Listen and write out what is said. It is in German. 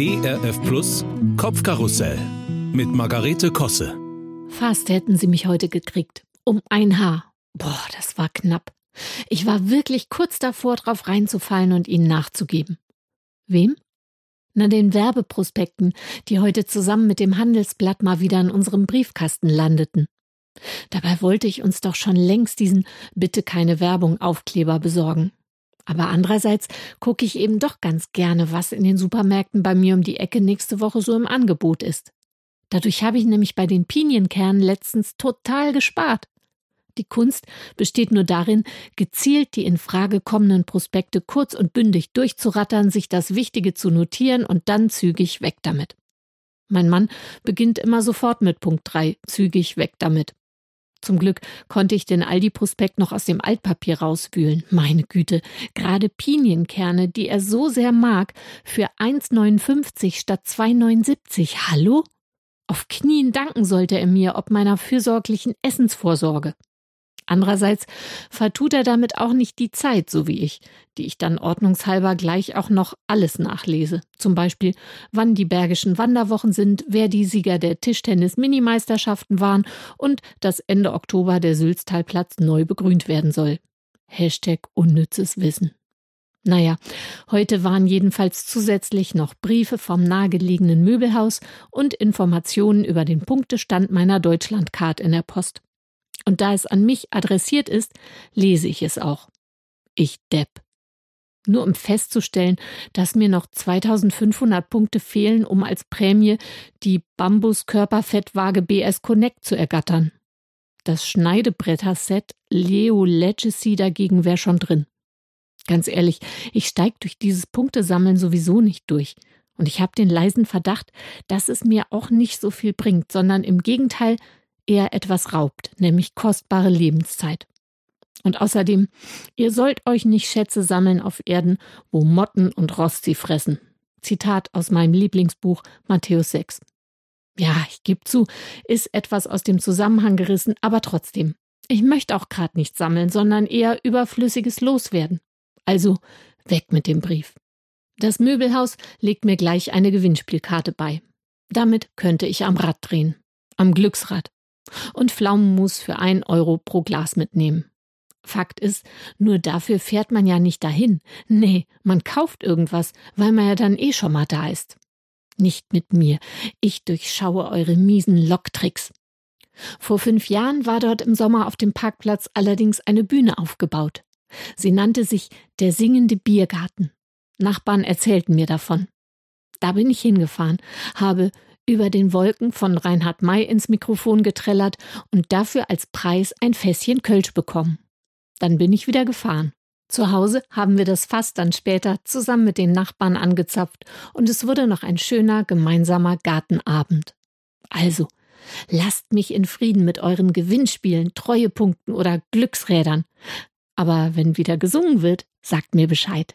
ERF Plus Kopfkarussell mit Margarete Kosse. Fast hätten sie mich heute gekriegt. Um ein Haar. Boah, das war knapp. Ich war wirklich kurz davor, drauf reinzufallen und ihnen nachzugeben. Wem? Na, den Werbeprospekten, die heute zusammen mit dem Handelsblatt mal wieder in unserem Briefkasten landeten. Dabei wollte ich uns doch schon längst diesen Bitte keine Werbung Aufkleber besorgen. Aber andererseits gucke ich eben doch ganz gerne, was in den Supermärkten bei mir um die Ecke nächste Woche so im Angebot ist. Dadurch habe ich nämlich bei den Pinienkernen letztens total gespart. Die Kunst besteht nur darin, gezielt die in Frage kommenden Prospekte kurz und bündig durchzurattern, sich das Wichtige zu notieren und dann zügig weg damit. Mein Mann beginnt immer sofort mit Punkt 3, zügig weg damit. Zum Glück konnte ich den Aldi-Prospekt noch aus dem Altpapier rauswühlen. Meine Güte, gerade Pinienkerne, die er so sehr mag, für 1,59 statt 2,79. Hallo? Auf Knien danken sollte er mir ob meiner fürsorglichen Essensvorsorge. Andererseits vertut er damit auch nicht die Zeit, so wie ich, die ich dann ordnungshalber gleich auch noch alles nachlese. Zum Beispiel, wann die Bergischen Wanderwochen sind, wer die Sieger der Tischtennis-Minimeisterschaften waren und dass Ende Oktober der Sülztalplatz neu begrünt werden soll. Hashtag unnützes Wissen. Naja, heute waren jedenfalls zusätzlich noch Briefe vom nahegelegenen Möbelhaus und Informationen über den Punktestand meiner Deutschlandcard in der Post. Und da es an mich adressiert ist, lese ich es auch. Ich Depp. Nur um festzustellen, dass mir noch 2500 Punkte fehlen, um als Prämie die Bambus Körperfettwaage BS Connect zu ergattern. Das Schneidebretter-Set Leo Legacy dagegen wäre schon drin. Ganz ehrlich, ich steig durch dieses Punktesammeln sowieso nicht durch. Und ich habe den leisen Verdacht, dass es mir auch nicht so viel bringt, sondern im Gegenteil eher etwas raubt, nämlich kostbare Lebenszeit. Und außerdem, ihr sollt euch nicht Schätze sammeln auf Erden, wo Motten und Rost sie fressen. Zitat aus meinem Lieblingsbuch Matthäus 6. Ja, ich gebe zu, ist etwas aus dem Zusammenhang gerissen, aber trotzdem. Ich möchte auch gerade nicht sammeln, sondern eher überflüssiges Loswerden. Also weg mit dem Brief. Das Möbelhaus legt mir gleich eine Gewinnspielkarte bei. Damit könnte ich am Rad drehen. Am Glücksrad und Pflaumenmus für ein Euro pro Glas mitnehmen. Fakt ist, nur dafür fährt man ja nicht dahin. Nee, man kauft irgendwas, weil man ja dann eh schon mal da ist. Nicht mit mir. Ich durchschaue eure miesen Locktricks. Vor fünf Jahren war dort im Sommer auf dem Parkplatz allerdings eine Bühne aufgebaut. Sie nannte sich der singende Biergarten. Nachbarn erzählten mir davon. Da bin ich hingefahren, habe über den Wolken von Reinhard May ins Mikrofon getrellert und dafür als Preis ein Fässchen Kölsch bekommen. Dann bin ich wieder gefahren. Zu Hause haben wir das Fass dann später zusammen mit den Nachbarn angezapft und es wurde noch ein schöner gemeinsamer Gartenabend. Also, lasst mich in Frieden mit euren Gewinnspielen, Treuepunkten oder Glücksrädern. Aber wenn wieder gesungen wird, sagt mir Bescheid.